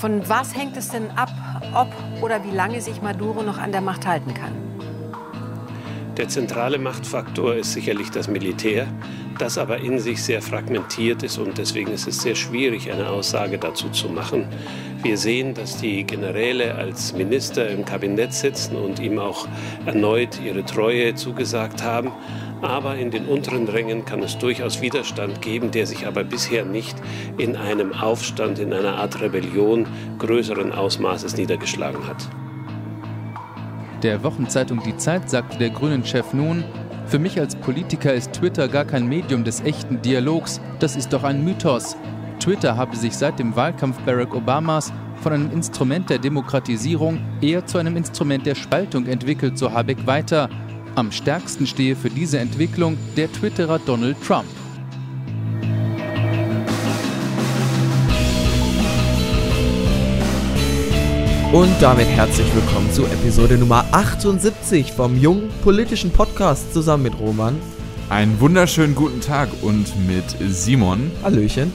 Von was hängt es denn ab, ob oder wie lange sich Maduro noch an der Macht halten kann? Der zentrale Machtfaktor ist sicherlich das Militär, das aber in sich sehr fragmentiert ist und deswegen ist es sehr schwierig, eine Aussage dazu zu machen. Wir sehen, dass die Generäle als Minister im Kabinett sitzen und ihm auch erneut ihre Treue zugesagt haben. Aber in den unteren Rängen kann es durchaus Widerstand geben, der sich aber bisher nicht in einem Aufstand, in einer Art Rebellion größeren Ausmaßes niedergeschlagen hat. Der Wochenzeitung Die Zeit sagte der Grünen-Chef nun, für mich als Politiker ist Twitter gar kein Medium des echten Dialogs, das ist doch ein Mythos. Twitter habe sich seit dem Wahlkampf Barack Obamas von einem Instrument der Demokratisierung eher zu einem Instrument der Spaltung entwickelt, so Habeck weiter. Am stärksten stehe für diese Entwicklung der Twitterer Donald Trump. Und damit herzlich willkommen zu Episode Nummer 78 vom jungen politischen Podcast zusammen mit Roman. Einen wunderschönen guten Tag und mit Simon. Hallöchen.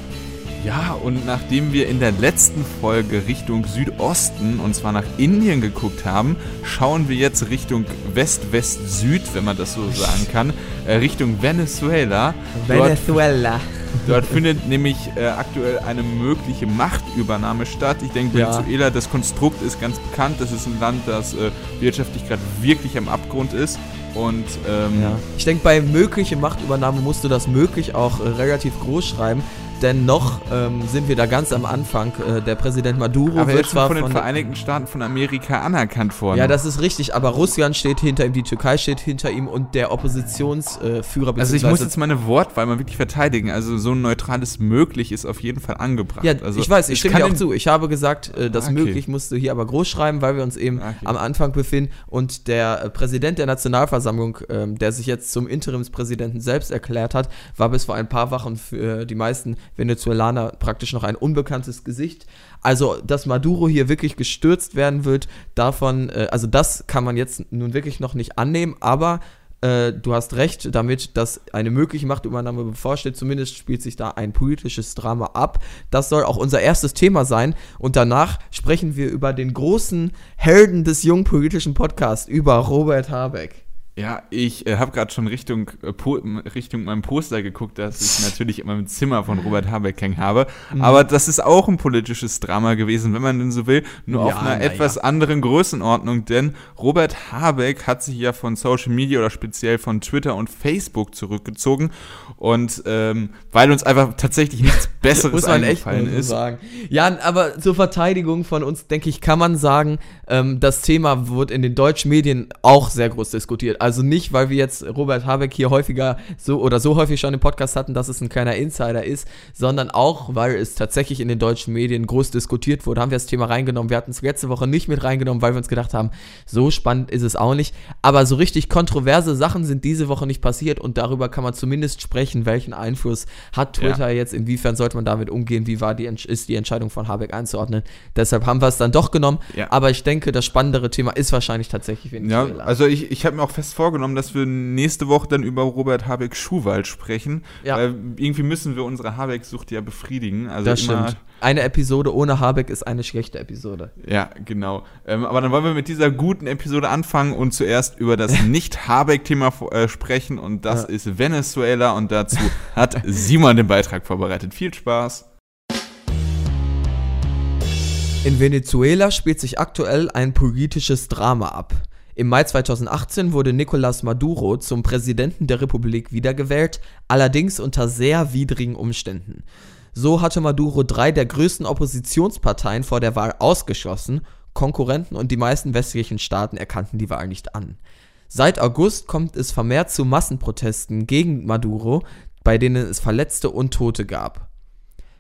Ja, und nachdem wir in der letzten Folge Richtung Südosten, und zwar nach Indien geguckt haben, schauen wir jetzt Richtung West-West-Süd, wenn man das so sagen kann, äh, Richtung Venezuela. Venezuela. Dort, dort findet nämlich äh, aktuell eine mögliche Machtübernahme statt. Ich denke, Ja. Venezuela, das Konstrukt ist ganz bekannt. Das ist ein Land, das äh, wirtschaftlich gerade wirklich am Abgrund ist. Und ähm, Ja. Ich denke, bei mögliche Machtübernahme musst du das möglich auch äh, relativ groß schreiben. Denn noch ähm, sind wir da ganz am Anfang. Äh, der Präsident Maduro aber er wird zwar von den von Vereinigten Staaten von Amerika anerkannt worden. ja, das ist richtig, aber Russland steht hinter ihm, die Türkei steht hinter ihm und der Oppositionsführer Also ich muss jetzt meine Wortwahl mal wirklich verteidigen. Also so ein neutrales möglich ist auf jeden Fall angebracht. Ja, also ich weiß, ich es stimme dir auch zu. Ich habe gesagt, äh, das Ah, okay. möglich musst du hier aber groß schreiben, weil wir uns eben Ah, okay. am Anfang befinden und der äh, Präsident der Nationalversammlung, ähm, der sich jetzt zum Interimspräsidenten selbst erklärt hat, war bis vor ein paar Wochen für äh, die meisten Venezuelaner praktisch noch ein unbekanntes Gesicht. Also, dass Maduro hier wirklich gestürzt werden wird, davon, äh, also das kann man jetzt nun wirklich noch nicht annehmen, aber äh, du hast recht damit, dass eine mögliche Machtübernahme bevorsteht. Zumindest spielt sich da ein politisches Drama ab. Das soll auch unser erstes Thema sein. Und danach sprechen wir über den großen Helden des jungen politischen Podcasts, über Robert Habeck. Ja, ich äh, habe gerade schon Richtung, äh, Richtung meinem Poster geguckt, das ich natürlich in meinem Zimmer von Robert Habeck hängen habe. Mhm. Aber das ist auch ein politisches Drama gewesen, wenn man denn so will, nur Ja, auf einer etwas ja. anderen Größenordnung. Denn Robert Habeck hat sich ja von Social Media oder speziell von Twitter und Facebook zurückgezogen. Und ähm, weil uns einfach tatsächlich nichts Besseres echt eingefallen so ist. sagen. Ja, aber zur Verteidigung von uns, denke ich, kann man sagen, ähm, das Thema wird in den deutschen Medien auch sehr groß diskutiert. Also nicht, weil wir jetzt Robert Habeck hier häufiger so oder so häufig schon im Podcast hatten, dass es ein kleiner Insider ist, sondern auch, weil es tatsächlich in den deutschen Medien groß diskutiert wurde. Haben wir das Thema reingenommen. Wir hatten es letzte Woche nicht mit reingenommen, weil wir uns gedacht haben, so spannend ist es auch nicht. Aber so richtig kontroverse Sachen sind diese Woche nicht passiert und darüber kann man zumindest sprechen, welchen Einfluss hat Twitter jetzt, inwiefern sollte man damit umgehen, wie war die, ist die Entscheidung von Habeck einzuordnen. Deshalb haben wir es dann doch genommen. Ja. Aber ich denke, das spannendere Thema ist wahrscheinlich tatsächlich Ja, Venezuela. also ich, ich habe mir auch fest vorgenommen, dass wir nächste Woche dann über Robert Habeck Schuhwald sprechen. Ja. Weil irgendwie müssen wir unsere Habeck-Sucht ja befriedigen. Also das stimmt. Eine Episode ohne Habeck ist eine schlechte Episode. Ja, genau. Ähm, aber dann wollen wir mit dieser guten Episode anfangen und zuerst über das Nicht-Habeck-Thema äh, sprechen. Und das Ja. ist Venezuela. Und dazu hat Simon den Beitrag vorbereitet. Viel Spaß. In Venezuela spielt sich aktuell ein politisches Drama ab. Im Mai 2018 wurde Nicolás Maduro zum Präsidenten der Republik wiedergewählt, allerdings unter sehr widrigen Umständen. So hatte Maduro drei der größten Oppositionsparteien vor der Wahl ausgeschlossen, Konkurrenten und die meisten westlichen Staaten erkannten die Wahl nicht an. Seit August kommt es vermehrt zu Massenprotesten gegen Maduro, bei denen es Verletzte und Tote gab.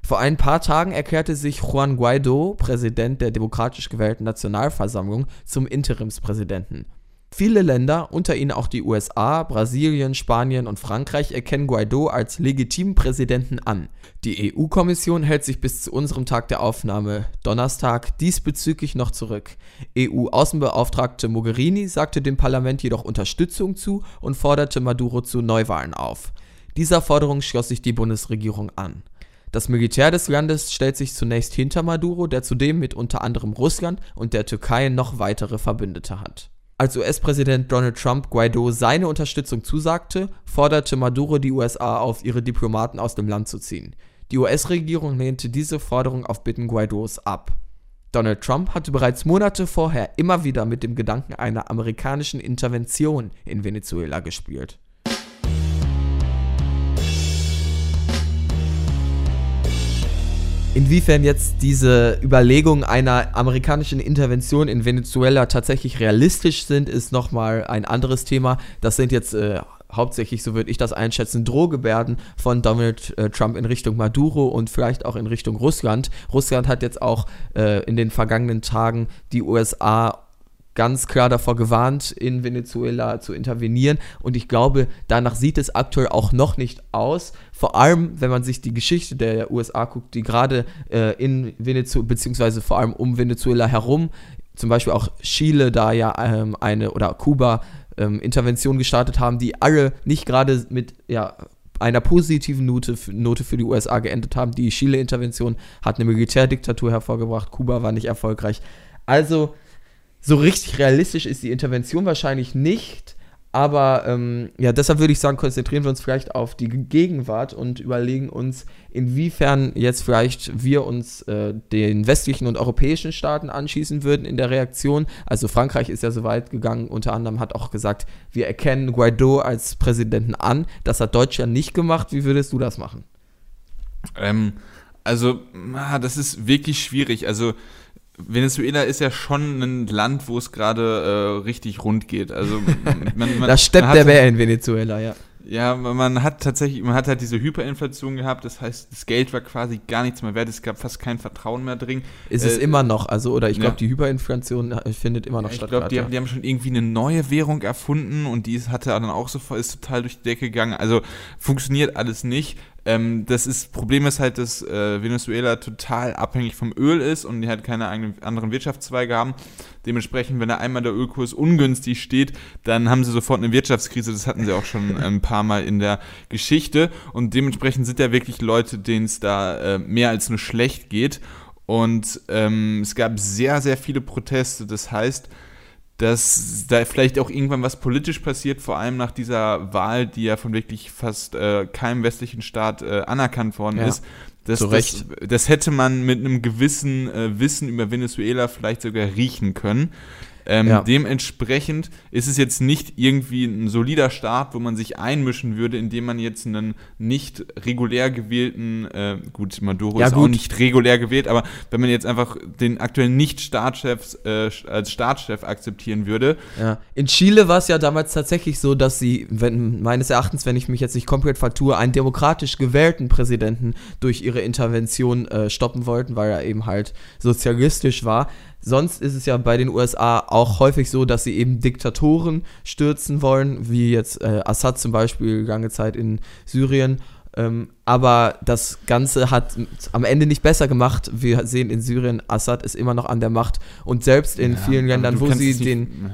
Vor ein paar Tagen erklärte sich Juan Guaido, Präsident der demokratisch gewählten Nationalversammlung, zum Interimspräsidenten. Viele Länder, unter ihnen auch die USA, Brasilien, Spanien und Frankreich, erkennen Guaido als legitimen Präsidenten an. Die EU-Kommission hält sich bis zu unserem Tag der Aufnahme, Donnerstag, diesbezüglich noch zurück. EU-Außenbeauftragte Mogherini sagte dem Parlament jedoch Unterstützung zu und forderte Maduro zu Neuwahlen auf. Dieser Forderung schloss sich die Bundesregierung an. Das Militär des Landes stellt sich zunächst hinter Maduro, der zudem mit unter anderem Russland und der Türkei noch weitere Verbündete hat. Als US-Präsident Donald Trump Guaido seine Unterstützung zusagte, forderte Maduro die USA auf, ihre Diplomaten aus dem Land zu ziehen. Die US-Regierung lehnte diese Forderung auf Bitten Guaidos ab. Donald Trump hatte bereits Monate vorher immer wieder mit dem Gedanken einer amerikanischen Intervention in Venezuela gespielt. Inwiefern jetzt diese Überlegungen einer amerikanischen Intervention in Venezuela tatsächlich realistisch sind, ist nochmal ein anderes Thema. Das sind jetzt äh, hauptsächlich, so würde ich das einschätzen, Drohgebärden von Donald äh, Trump in Richtung Maduro und vielleicht auch in Richtung Russland. Russland hat jetzt auch äh, in den vergangenen Tagen die USA ganz klar davor gewarnt, in Venezuela zu intervenieren. Und ich glaube, danach sieht es aktuell auch noch nicht aus. Vor allem, wenn man sich die Geschichte der USA guckt, die gerade äh, in Venezuela, beziehungsweise vor allem um Venezuela herum, zum Beispiel auch Chile da ja ähm, eine oder Kuba ähm, Intervention gestartet haben, die alle nicht gerade mit ja, einer positiven Note, Note für die USA geendet haben. Die Chile-Intervention hat eine Militärdiktatur hervorgebracht, Kuba war nicht erfolgreich. Also so richtig realistisch ist die Intervention wahrscheinlich nicht. Aber ähm, ja, deshalb würde ich sagen, konzentrieren wir uns vielleicht auf die Gegenwart und überlegen uns, inwiefern jetzt vielleicht wir uns äh, den westlichen und europäischen Staaten anschließen würden in der Reaktion. Also Frankreich ist ja so weit gegangen, unter anderem hat auch gesagt, wir erkennen Guaido als Präsidenten an. Das hat Deutschland nicht gemacht. Wie würdest du das machen? Ähm, also, das ist wirklich schwierig. Also, Venezuela ist ja schon ein Land, wo es gerade äh, richtig rund geht. Also man, man, da steppt der Bär in Venezuela, ja. Ja, man hat tatsächlich, man hat halt diese Hyperinflation gehabt, das heißt, das Geld war quasi gar nichts mehr wert, es gab fast kein Vertrauen mehr drin. Ist äh, es immer noch, also, oder ich glaube, ja. die Hyperinflation äh, findet immer noch ja, statt. Ich glaube, die, die, haben schon irgendwie eine neue Währung erfunden und die hatte dann auch so, ist total durch die Decke gegangen. Also funktioniert alles nicht. Ähm, das ist, Problem ist halt, dass äh, Venezuela total abhängig vom Öl ist und die halt keine eigenen, anderen Wirtschaftszweige haben. Dementsprechend, wenn da einmal der Ölkurs ungünstig steht, dann haben sie sofort eine Wirtschaftskrise. Das hatten sie auch schon ein paar Mal in der Geschichte. Und dementsprechend sind ja wirklich Leute, denen es da äh, mehr als nur schlecht geht. Und ähm, es gab sehr, sehr viele Proteste. Das heißt, dass da vielleicht auch irgendwann was politisch passiert, vor allem nach dieser Wahl, die ja von wirklich fast äh, keinem westlichen Staat äh, anerkannt worden ja, ist. Das, das, das, hätte man mit einem gewissen äh, Wissen über Venezuela vielleicht sogar riechen können. Ähm, ja. Dementsprechend ist es jetzt nicht irgendwie ein solider Staat, wo man sich einmischen würde, indem man jetzt einen nicht regulär gewählten, äh, gut, Maduro ja, ist gut. auch nicht regulär gewählt, aber wenn man jetzt einfach den aktuellen Nicht-Staatschef äh, als Staatschef akzeptieren würde. Ja. In Chile war es ja damals tatsächlich so, dass sie, wenn, meines Erachtens, wenn ich mich jetzt nicht komplett vertue, einen demokratisch gewählten Präsidenten durch ihre Intervention äh, stoppen wollten, weil er eben halt sozialistisch war. Sonst ist es ja bei den USA auch häufig so, dass sie eben Diktatoren stürzen wollen, wie jetzt äh, Assad zum Beispiel lange Zeit in Syrien. Ähm, aber das Ganze hat am Ende nicht besser gemacht. Wir sehen in Syrien, Assad ist immer noch an der Macht. Und selbst in ja, vielen Ländern, wo sie den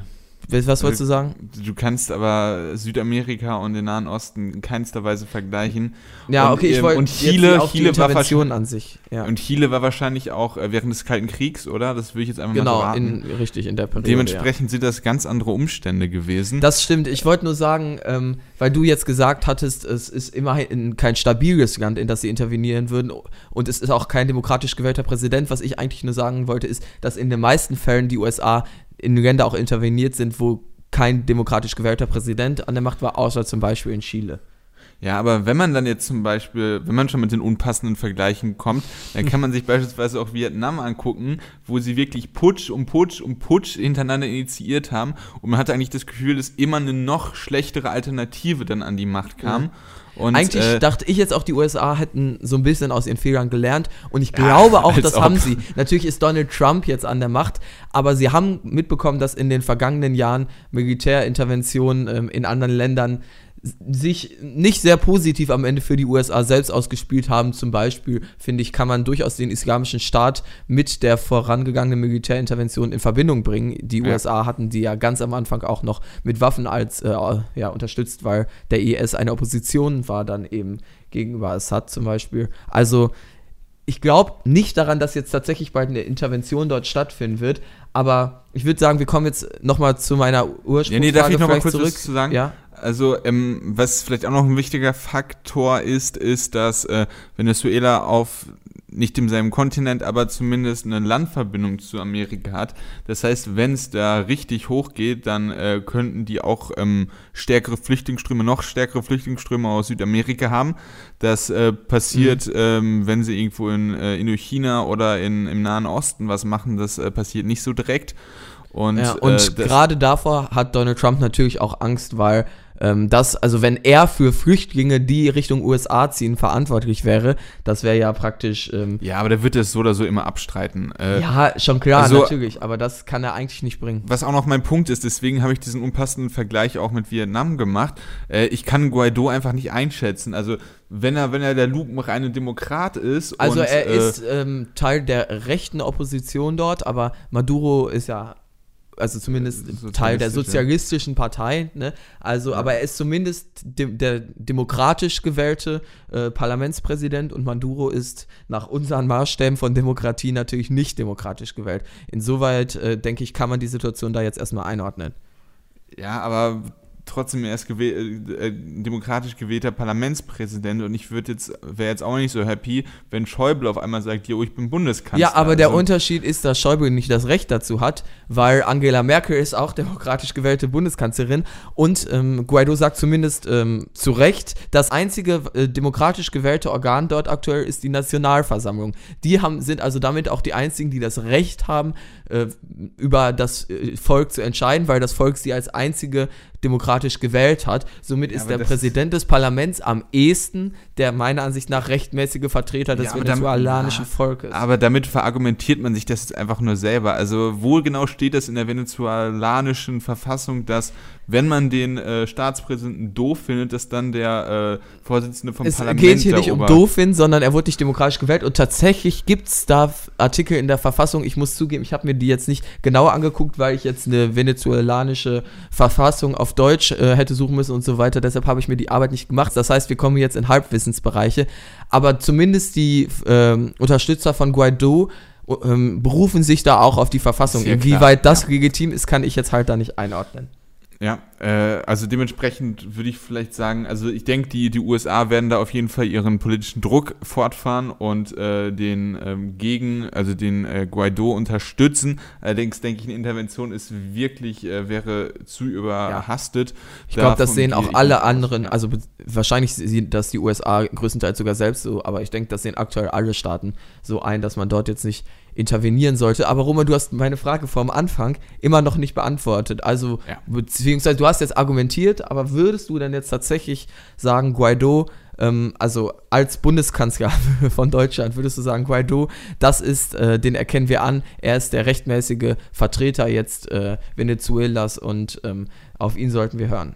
was wolltest du sagen? Du kannst aber Südamerika und den Nahen Osten in keinster Weise vergleichen. Ja, und, okay, ich ähm, wollte und Chile, Chile war wahrscheinlich an sich. Ja. Und Chile war wahrscheinlich auch äh, während des Kalten Kriegs, oder? Das will ich jetzt einfach genau, mal so raten. Genau, richtig in der Periode. Dementsprechend ja. sind das ganz andere Umstände gewesen. Das stimmt. Ich wollte nur sagen, ähm, weil du jetzt gesagt hattest, es ist immerhin kein stabiles Land, in das sie intervenieren würden, und es ist auch kein demokratisch gewählter Präsident. Was ich eigentlich nur sagen wollte, ist, dass in den meisten Fällen die USA in Länder auch interveniert sind, wo kein demokratisch gewählter Präsident an der Macht war, außer zum Beispiel in Chile. Ja, aber wenn man dann jetzt zum Beispiel, wenn man schon mit den unpassenden Vergleichen kommt, dann kann man sich beispielsweise auch Vietnam angucken, wo sie wirklich Putsch um Putsch um Putsch hintereinander initiiert haben und man hatte eigentlich das Gefühl, dass immer eine noch schlechtere Alternative dann an die Macht kam. Mhm. Und, Eigentlich äh, dachte ich jetzt auch, die USA hätten so ein bisschen aus ihren Fehlern gelernt. Und ich glaube ja, auch, das ob. haben sie. Natürlich ist Donald Trump jetzt an der Macht, aber sie haben mitbekommen, dass in den vergangenen Jahren Militärinterventionen ähm, in anderen Ländern sich nicht sehr positiv am Ende für die USA selbst ausgespielt haben. Zum Beispiel, finde ich, kann man durchaus den islamischen Staat mit der vorangegangenen Militärintervention in Verbindung bringen. Die ja. USA hatten die ja ganz am Anfang auch noch mit Waffen als äh, ja, unterstützt, weil der IS eine Opposition war dann eben gegenüber Assad zum Beispiel. Also ich glaube nicht daran, dass jetzt tatsächlich bald eine Intervention dort stattfinden wird, aber ich würde sagen, wir kommen jetzt nochmal zu meiner Ursprungsfrage Ja, nee, darf ich noch mal kurz zurück. zu sagen? Ja. Also, ähm, was vielleicht auch noch ein wichtiger Faktor ist, ist, dass äh, Venezuela auf nicht demselben Kontinent, aber zumindest eine Landverbindung zu Amerika hat. Das heißt, wenn es da richtig hochgeht, dann äh, könnten die auch ähm, stärkere Flüchtlingsströme, noch stärkere Flüchtlingsströme aus Südamerika haben. Das äh, passiert, Mhm. ähm, wenn sie irgendwo in äh, Indochina oder in, im Nahen Osten was machen. Das äh, passiert nicht so direkt. Und, Ja, und äh, gerade davor hat Donald Trump natürlich auch Angst, weil ähm, das, also wenn er für Flüchtlinge, die Richtung USA ziehen, verantwortlich wäre, das wäre ja praktisch, ähm, Ja, aber der wird es so oder so immer abstreiten. Äh, ja, schon klar, also- natürlich, aber das kann er eigentlich nicht bringen. Was auch noch mein Punkt ist, deswegen habe ich diesen unpassenden Vergleich auch mit Vietnam gemacht. Äh, ich kann Guaido einfach nicht einschätzen. Also wenn er, wenn er der lupenreine Demokrat ist. Also und, er äh, ist ähm, Teil der rechten Opposition dort, aber Maduro ist ja also zumindest Teil der Sozialistisch, ja. sozialistischen Partei, ne? Also, aber er ist zumindest de der demokratisch gewählte äh, Parlamentspräsident und Maduro ist nach unseren Maßstäben von Demokratie natürlich nicht demokratisch gewählt. Insoweit, äh, denke ich, kann man die Situation da jetzt erstmal einordnen. Ja, aber trotzdem er ist gewäh äh, demokratisch gewählter Parlamentspräsident und ich würde jetzt wäre jetzt auch nicht so happy, wenn Schäuble auf einmal sagt, jo, ich bin Bundeskanzler. Ja, aber der Also, Unterschied ist, dass Schäuble nicht das Recht dazu hat, weil Angela Merkel ist auch demokratisch gewählte Bundeskanzlerin und ähm, Guaido sagt zumindest ähm, zu Recht, das einzige äh, demokratisch gewählte Organ dort aktuell ist die Nationalversammlung. Die haben, sind also damit auch die einzigen, die das Recht haben, äh, über das äh, Volk zu entscheiden, weil das Volk sie als einzige demokratisch gewählt hat. Somit ist aber der Präsident des Parlaments am ehesten der meiner Ansicht nach rechtmäßige Vertreter des Ja, venezolanischen ja, Volkes. Aber damit verargumentiert man sich das jetzt einfach nur selber. Also wo genau steht das in der venezolanischen Verfassung, dass wenn man den äh, Staatspräsidenten doof findet, dass dann der äh, Vorsitzende vom es Parlament geht hier nicht um doof hin, sondern er wurde nicht demokratisch gewählt und tatsächlich gibt es da Artikel in der Verfassung, ich muss zugeben, ich habe mir die jetzt nicht genauer angeguckt, weil ich jetzt eine venezuelanische Verfassung auf Deutsch äh, hätte suchen müssen und so weiter, deshalb habe ich mir die Arbeit nicht gemacht. Das heißt, wir kommen jetzt in Halbwissensbereiche, aber zumindest die ähm, Unterstützer von Guaido ähm, berufen sich da auch auf die Verfassung. Klar, Inwieweit das legitim ist, kann ich jetzt halt da nicht einordnen. Ja, äh, also dementsprechend würde ich vielleicht sagen, also ich denke, die, die USA werden da auf jeden Fall ihren politischen Druck fortfahren und äh, den ähm, gegen, also den äh, Guaido unterstützen. Allerdings denke ich, eine Intervention ist wirklich, äh, wäre zu überhastet. Ich glaube, das sehen auch alle anderen, also wahrscheinlich sehen das die USA größtenteils sogar selbst so, aber ich denke, das sehen aktuell alle Staaten so ein, dass man dort jetzt nicht intervenieren sollte. Aber Roman, du hast meine Frage vom Anfang immer noch nicht beantwortet. Also, Ja. beziehungsweise du hast jetzt argumentiert, aber würdest du denn jetzt tatsächlich sagen, Guaido, ähm, also als Bundeskanzler von Deutschland, würdest du sagen, Guaido, das ist, äh, den erkennen wir an, er ist der rechtmäßige Vertreter jetzt äh, Venezuelas und ähm, auf ihn sollten wir hören.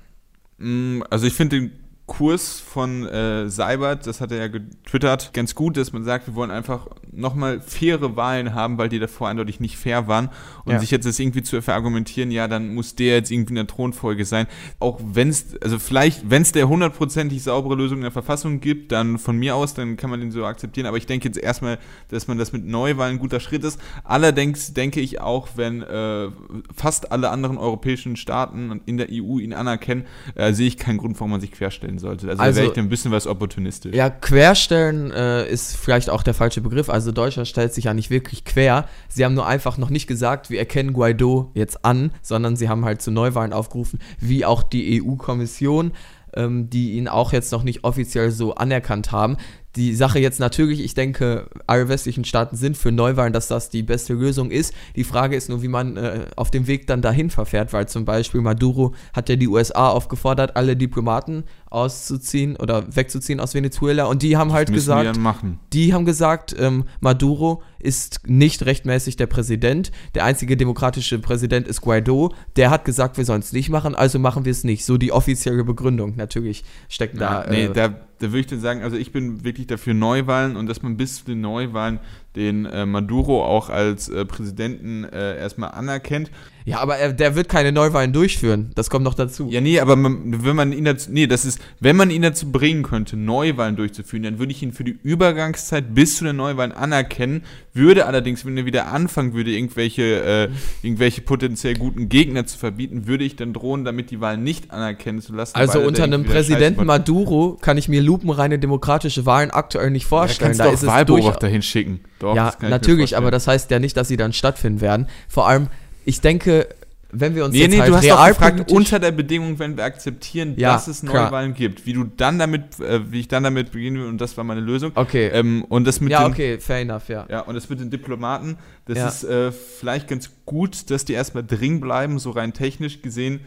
Mm, Also ich finde den Kurs von äh, Seibert, das hat er ja getwittert, ganz gut, dass man sagt, wir wollen einfach nochmal faire Wahlen haben, weil die davor eindeutig nicht fair waren. Und Ja. sich jetzt das irgendwie zu verargumentieren, ja, dann muss der jetzt irgendwie in der Thronfolge sein. Auch wenn es, also vielleicht, wenn es der hundertprozentig saubere Lösung in der Verfassung gibt, dann von mir aus, dann kann man den so akzeptieren. Aber ich denke jetzt erstmal, dass man das mit Neuwahlen ein guter Schritt ist. Allerdings denke ich auch, wenn äh, fast alle anderen europäischen Staaten in der EU ihn anerkennen, äh, sehe ich keinen Grund, warum man sich querstellen sollte. Also, Also- da wäre ich dann ein bisschen was opportunistisch. Ja, querstellen äh, ist vielleicht auch der falsche Begriff. Also Deutschland stellt sich ja nicht wirklich quer. Sie haben nur einfach noch nicht gesagt, wir erkennen Guaido jetzt an, sondern sie haben halt zu Neuwahlen aufgerufen, wie auch die EU-Kommission, ähm, die ihn auch jetzt noch nicht offiziell so anerkannt haben. Die Sache jetzt natürlich, ich denke, alle westlichen Staaten sind für Neuwahlen, dass das die beste Lösung ist. Die Frage ist nur, wie man äh, auf dem Weg dann dahin verfährt, weil zum Beispiel Maduro hat ja die USA aufgefordert, alle Diplomaten auszuziehen oder wegzuziehen aus Venezuela und die haben halt müssen wir gesagt, machen. die haben gesagt, ähm, Maduro ist nicht rechtmäßig der Präsident. Der einzige demokratische Präsident ist Guaido. Der hat gesagt, wir sollen es nicht machen, also machen wir es nicht. So die offizielle Begründung. Natürlich steckt Ja, da. nee, äh, da, da würde ich dann sagen, also ich bin wirklich dafür Neuwahlen und dass man bis zu den Neuwahlen den äh, Maduro auch als äh, Präsidenten äh, erstmal anerkennt. Ja, aber er, der wird keine Neuwahlen durchführen. Das kommt noch dazu. Ja, nee, aber man, wenn man ihn dazu, nee, das ist, wenn man ihn dazu bringen könnte, Neuwahlen durchzuführen, dann würde ich ihn für die Übergangszeit bis zu den Neuwahlen anerkennen, würde allerdings, wenn er wieder anfangen würde, irgendwelche, äh, irgendwelche potenziell guten Gegner zu verbieten, würde ich dann drohen, damit die Wahlen nicht anerkennen zu lassen. Also unter einem Präsidenten Maduro kann ich mir lupenreine demokratische Wahlen aktuell nicht vorstellen. Ja, kannst da du auch Wahlbeobachter hinschicken. Doch, ja, natürlich, aber das heißt ja nicht, dass sie dann stattfinden werden. Vor allem, ich denke, wenn wir uns nee, jetzt nee, halt du hast doch gefragt, unter der Bedingung, wenn wir akzeptieren, ja, dass es Neuwahlen klar. gibt, wie du dann damit, äh, wie ich dann damit beginnen will, und das war meine Lösung. Okay. Ähm, und das mit ja, den, okay, fair enough, ja. Ja, und das mit den Diplomaten, das ja. ist äh, vielleicht ganz gut, dass die erstmal drin bleiben, so rein technisch gesehen.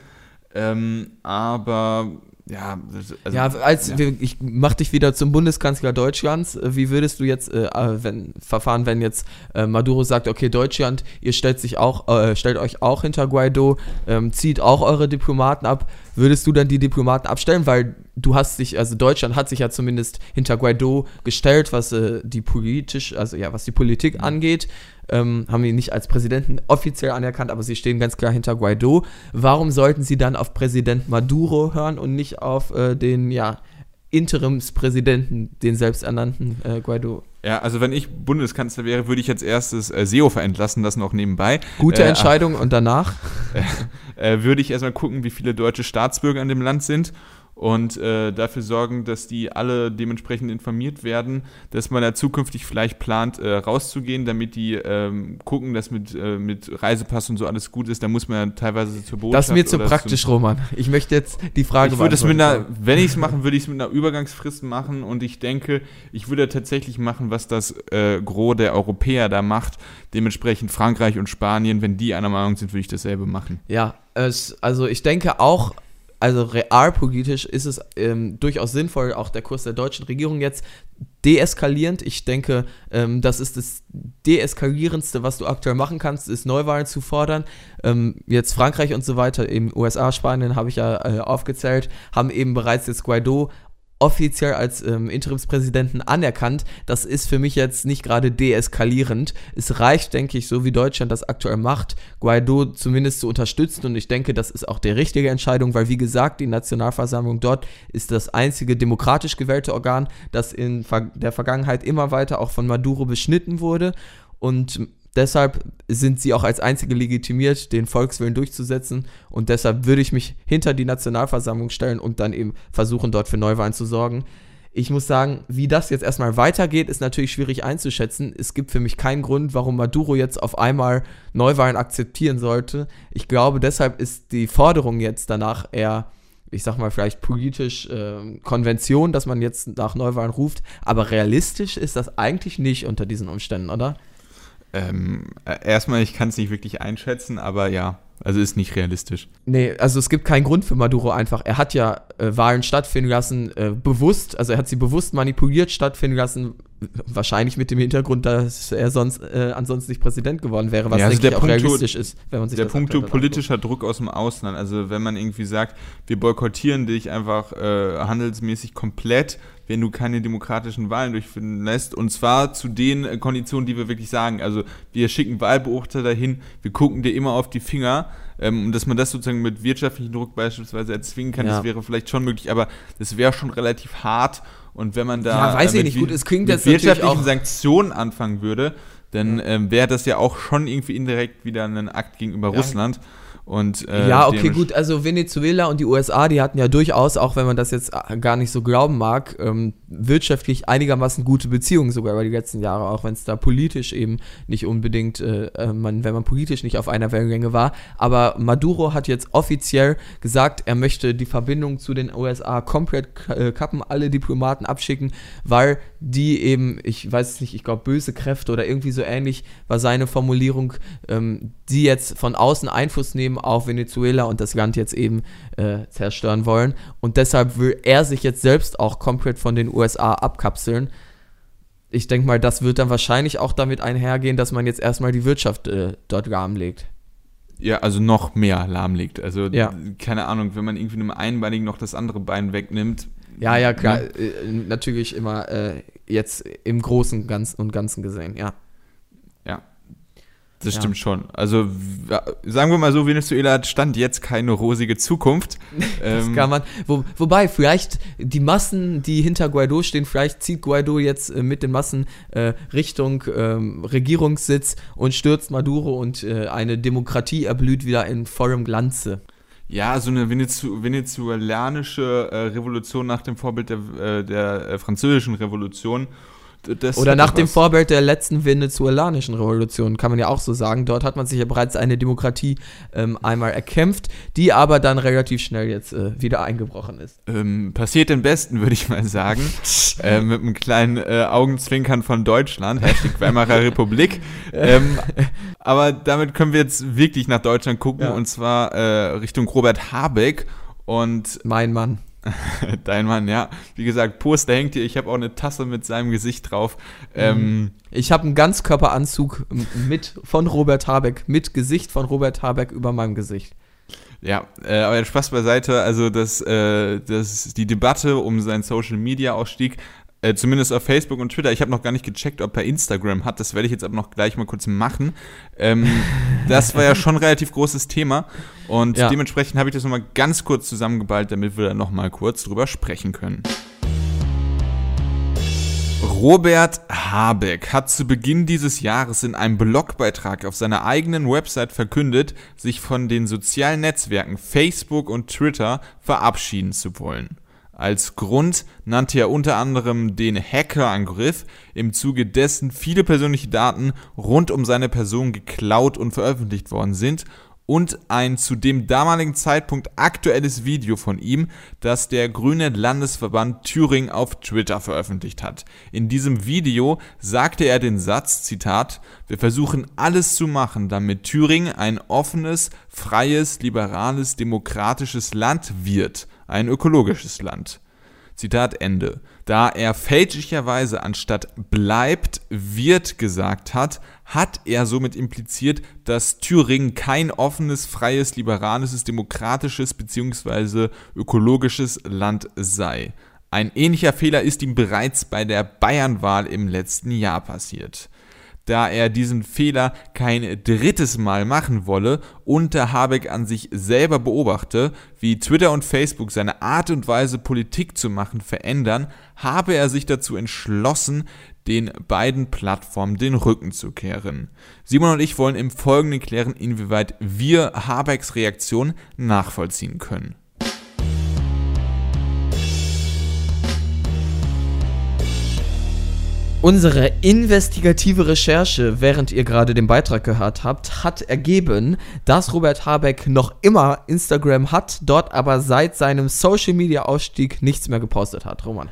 Ähm, aber ja, also, ja, als ja. Wir, ich mach dich wieder zum Bundeskanzler Deutschlands. Wie würdest du jetzt äh, äh, wenn, verfahren, wenn jetzt äh, Maduro sagt, okay, Deutschland, ihr stellt sich auch, äh, stellt euch auch hinter Guaido, ähm, zieht auch eure Diplomaten ab. Würdest du dann die Diplomaten abstellen, weil du hast dich, also Deutschland hat sich ja zumindest hinter Guaido gestellt, was äh, die politisch, also ja, was die Politik mhm. angeht ähm, haben ihn nicht als Präsidenten offiziell anerkannt, aber sie stehen ganz klar hinter Guaido. Warum sollten sie dann auf Präsident Maduro hören und nicht auf äh, den, ja, Interimspräsidenten, den selbsternannten äh, Guaido? Ja, also wenn ich Bundeskanzler wäre, würde ich als erstes äh, Seehofer entlassen lassen, auch nebenbei. Gute äh, Entscheidung und danach? Äh, würde ich erstmal gucken, wie viele deutsche Staatsbürger in dem Land sind und äh, dafür sorgen, dass die alle dementsprechend informiert werden, dass man da zukünftig vielleicht plant, äh, rauszugehen, damit die ähm, gucken, dass mit, äh, mit Reisepass und so alles gut ist. Da muss man ja teilweise zur Botschaft. Das ist mir zu praktisch, zum, Roman. Ich möchte jetzt die Frage ich würde es mit einer, Wenn ich es machen, würde ich es mit einer Übergangsfrist machen und ich denke, ich würde tatsächlich machen, was das äh, Gros der Europäer da macht. Dementsprechend Frankreich und Spanien, wenn die einer Meinung sind, würde ich dasselbe machen. Ja, es, also ich denke auch, also realpolitisch ist es ähm, durchaus sinnvoll, auch der Kurs der deutschen Regierung jetzt deeskalierend. Ich denke, ähm, das ist das deeskalierendste, was du aktuell machen kannst, ist Neuwahlen zu fordern. Ähm, jetzt Frankreich und so weiter, eben USA, Spanien habe ich ja äh, aufgezählt, haben eben bereits jetzt Guaido offiziell als ähm, Interimspräsidenten anerkannt. Das ist für mich jetzt nicht gerade deeskalierend. Es reicht, denke ich, so wie Deutschland das aktuell macht, Guaido zumindest zu unterstützen. Und ich denke, das ist auch die richtige Entscheidung, weil, wie gesagt, die Nationalversammlung dort ist das einzige demokratisch gewählte Organ, das in der Vergangenheit immer weiter auch von Maduro beschnitten wurde. Und Deshalb sind sie auch als einzige legitimiert, den Volkswillen durchzusetzen. Und deshalb würde ich mich hinter die Nationalversammlung stellen und dann eben versuchen, dort für Neuwahlen zu sorgen. Ich muss sagen, wie das jetzt erstmal weitergeht, ist natürlich schwierig einzuschätzen. Es gibt für mich keinen Grund, warum Maduro jetzt auf einmal Neuwahlen akzeptieren sollte. Ich glaube, deshalb ist die Forderung jetzt danach eher, ich sag mal, vielleicht politisch äh, Konvention, dass man jetzt nach Neuwahlen ruft. Aber realistisch ist das eigentlich nicht unter diesen Umständen, oder? Ähm, äh, erstmal, ich kann es nicht wirklich einschätzen, aber ja, also ist nicht realistisch. Nee, also es gibt keinen Grund für Maduro einfach. Er hat ja äh, Wahlen stattfinden lassen, äh, bewusst, also er hat sie bewusst manipuliert stattfinden lassen, wahrscheinlich mit dem Hintergrund, dass er sonst äh, ansonsten nicht Präsident geworden wäre, was ja, also denke auch realistisch ist, wenn man sich Der Punkt politischer anguckt. Druck aus dem Ausland, also wenn man irgendwie sagt, wir boykottieren dich einfach äh, handelsmäßig komplett, wenn du keine demokratischen Wahlen durchführen lässt. Und zwar zu den äh, Konditionen, die wir wirklich sagen. Also wir schicken Wahlbeobachter dahin, wir gucken dir immer auf die Finger. Ähm, und dass man das sozusagen mit wirtschaftlichem Druck beispielsweise erzwingen kann, ja. das wäre vielleicht schon möglich, aber das wäre schon relativ hart. Und wenn man da ja, weiß ich nicht, gut, es klingt mit wirtschaftlichen Sanktionen anfangen würde, dann ähm, wäre das ja auch schon irgendwie indirekt wieder ein Akt gegenüber ja. Russland. Und, äh, ja, okay, gut. Also Venezuela und die USA, die hatten ja durchaus, auch wenn man das jetzt äh, gar nicht so glauben mag, ähm, wirtschaftlich einigermaßen gute Beziehungen sogar über die letzten Jahre, auch wenn es da politisch eben nicht unbedingt, äh, äh, man, wenn man politisch nicht auf einer Wellenlänge war. Aber Maduro hat jetzt offiziell gesagt, er möchte die Verbindung zu den USA komplett äh, kappen, alle Diplomaten abschicken, weil die eben, ich weiß es nicht, ich glaube böse Kräfte oder irgendwie so ähnlich war seine Formulierung, ähm, die jetzt von außen Einfluss nehmen auf Venezuela und das Land jetzt eben äh, zerstören wollen. Und deshalb will er sich jetzt selbst auch komplett von den USA abkapseln. Ich denke mal, das wird dann wahrscheinlich auch damit einhergehen, dass man jetzt erstmal die Wirtschaft äh, dort lahmlegt. Ja, also noch mehr lahmlegt. Also, ja. keine Ahnung, wenn man irgendwie einem Einbeinigen noch das andere Bein wegnimmt. Ja, ja, klar. Ne? Äh, natürlich immer äh, jetzt im Großen und Ganzen gesehen, ja. Ja. Das ja. stimmt schon. Also sagen wir mal so, Venezuela hat Stand jetzt keine rosige Zukunft. das ähm, kann man. Wo, wobei, vielleicht die Massen, die hinter Guaido stehen, vielleicht zieht Guaido jetzt äh, mit den Massen äh, Richtung ähm, Regierungssitz und stürzt Maduro und äh, eine Demokratie erblüht wieder in vollem Glanze. Ja, so eine Venezu venezuelanische äh, Revolution nach dem Vorbild der, äh, der französischen Revolution das Oder nach dem Vorbild der letzten venezuelanischen Revolution, kann man ja auch so sagen. Dort hat man sich ja bereits eine Demokratie ähm, einmal erkämpft, die aber dann relativ schnell jetzt äh, wieder eingebrochen ist. Ähm, passiert im Besten, würde ich mal sagen. äh, mit einem kleinen äh, Augenzwinkern von Deutschland, Hashtag Weimarer Republik. Ähm, aber damit können wir jetzt wirklich nach Deutschland gucken ja. und zwar äh, Richtung Robert Habeck. Und mein Mann. Dein Mann, ja. Wie gesagt, Poster hängt hier. Ich habe auch eine Tasse mit seinem Gesicht drauf. Ähm, mhm. ich habe einen Ganzkörperanzug mit von Robert Habeck, mit Gesicht von Robert Habeck über meinem Gesicht. Ja, äh, aber Spaß beiseite. Also das, äh, das, die Debatte um seinen Social Media Ausstieg äh, zumindest auf Facebook und Twitter. Ich habe noch gar nicht gecheckt, ob er Instagram hat. Das werde ich jetzt aber noch gleich mal kurz machen. Ähm, das war ja schon ein relativ großes Thema. Und ja. dementsprechend habe ich das nochmal ganz kurz zusammengeballt, damit wir da nochmal kurz drüber sprechen können. Robert Habeck hat zu Beginn dieses Jahres in einem Blogbeitrag auf seiner eigenen Website verkündet, sich von den sozialen Netzwerken Facebook und Twitter verabschieden zu wollen. Als Grund nannte er unter anderem den Hackerangriff, im Zuge dessen viele persönliche Daten rund um seine Person geklaut und veröffentlicht worden sind und ein zu dem damaligen Zeitpunkt aktuelles Video von ihm, das der Grüne Landesverband Thüringen auf Twitter veröffentlicht hat. In diesem Video sagte er den Satz, Zitat, wir versuchen alles zu machen, damit Thüringen ein offenes, freies, liberales, demokratisches Land wird ein ökologisches Land. Zitat Ende. Da er fälschlicherweise anstatt bleibt, wird gesagt hat, hat er somit impliziert, dass Thüringen kein offenes, freies, liberales, demokratisches bzw. ökologisches Land sei. Ein ähnlicher Fehler ist ihm bereits bei der Bayernwahl im letzten Jahr passiert da er diesen Fehler kein drittes Mal machen wolle und da Habeck an sich selber beobachte, wie Twitter und Facebook seine Art und Weise Politik zu machen verändern, habe er sich dazu entschlossen, den beiden Plattformen den Rücken zu kehren. Simon und ich wollen im Folgenden klären, inwieweit wir Habecks Reaktion nachvollziehen können. Unsere investigative Recherche, während ihr gerade den Beitrag gehört habt, hat ergeben, dass Robert Habeck noch immer Instagram hat, dort aber seit seinem Social Media Ausstieg nichts mehr gepostet hat. Roman.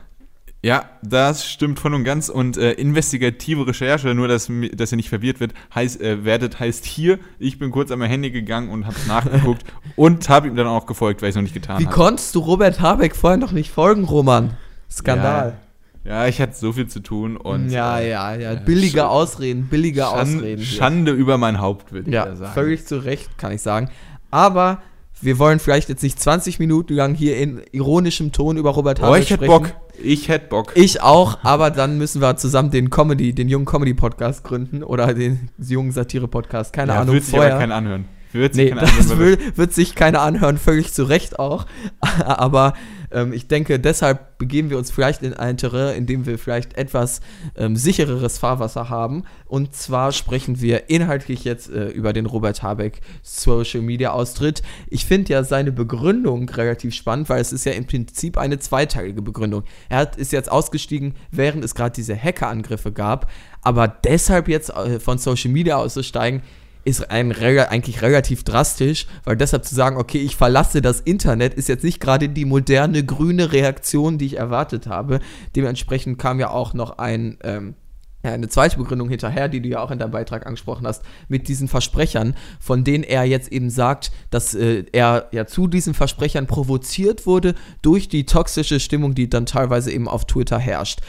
Ja, das stimmt voll und ganz. Und äh, investigative Recherche, nur dass, dass ihr nicht verwirrt wird, heißt, äh, werdet, heißt hier, ich bin kurz an mein Handy gegangen und habe nachgeguckt und habe ihm dann auch gefolgt, weil ich es noch nicht getan habe. Wie konntest du Robert Habeck vorher noch nicht folgen, Roman? Skandal. Ja. Ja, ich hatte so viel zu tun und. Ja, äh, ja, ja. Billige Sch Ausreden, billige Schand Ausreden. Hier. Schande über mein Haupt, würde ja, ich sagen. Völlig zu Recht, kann ich sagen. Aber wir wollen vielleicht jetzt nicht 20 Minuten lang hier in ironischem Ton über Robert Habeck oh, ich sprechen. Bock. Ich hätte Bock. Ich auch, aber dann müssen wir zusammen den Comedy, den jungen Comedy-Podcast gründen oder den jungen Satire-Podcast. Keine ja, Ahnung. Wird sich vorher. aber keiner anhören. Wird sich nee, das anhören, will, wird sich keiner anhören, völlig zu Recht auch. aber ähm, ich denke, deshalb begeben wir uns vielleicht in ein Terrain, in dem wir vielleicht etwas ähm, sichereres Fahrwasser haben. Und zwar sprechen wir inhaltlich jetzt äh, über den Robert Habeck Social Media Austritt. Ich finde ja seine Begründung relativ spannend, weil es ist ja im Prinzip eine zweiteilige Begründung. Er hat, ist jetzt ausgestiegen, während es gerade diese Hackerangriffe gab. Aber deshalb jetzt äh, von Social Media auszusteigen, ist ein, eigentlich relativ drastisch, weil deshalb zu sagen, okay, ich verlasse das Internet, ist jetzt nicht gerade die moderne grüne Reaktion, die ich erwartet habe. Dementsprechend kam ja auch noch ein, ähm, eine zweite Begründung hinterher, die du ja auch in deinem Beitrag angesprochen hast, mit diesen Versprechern, von denen er jetzt eben sagt, dass äh, er ja zu diesen Versprechern provoziert wurde durch die toxische Stimmung, die dann teilweise eben auf Twitter herrscht.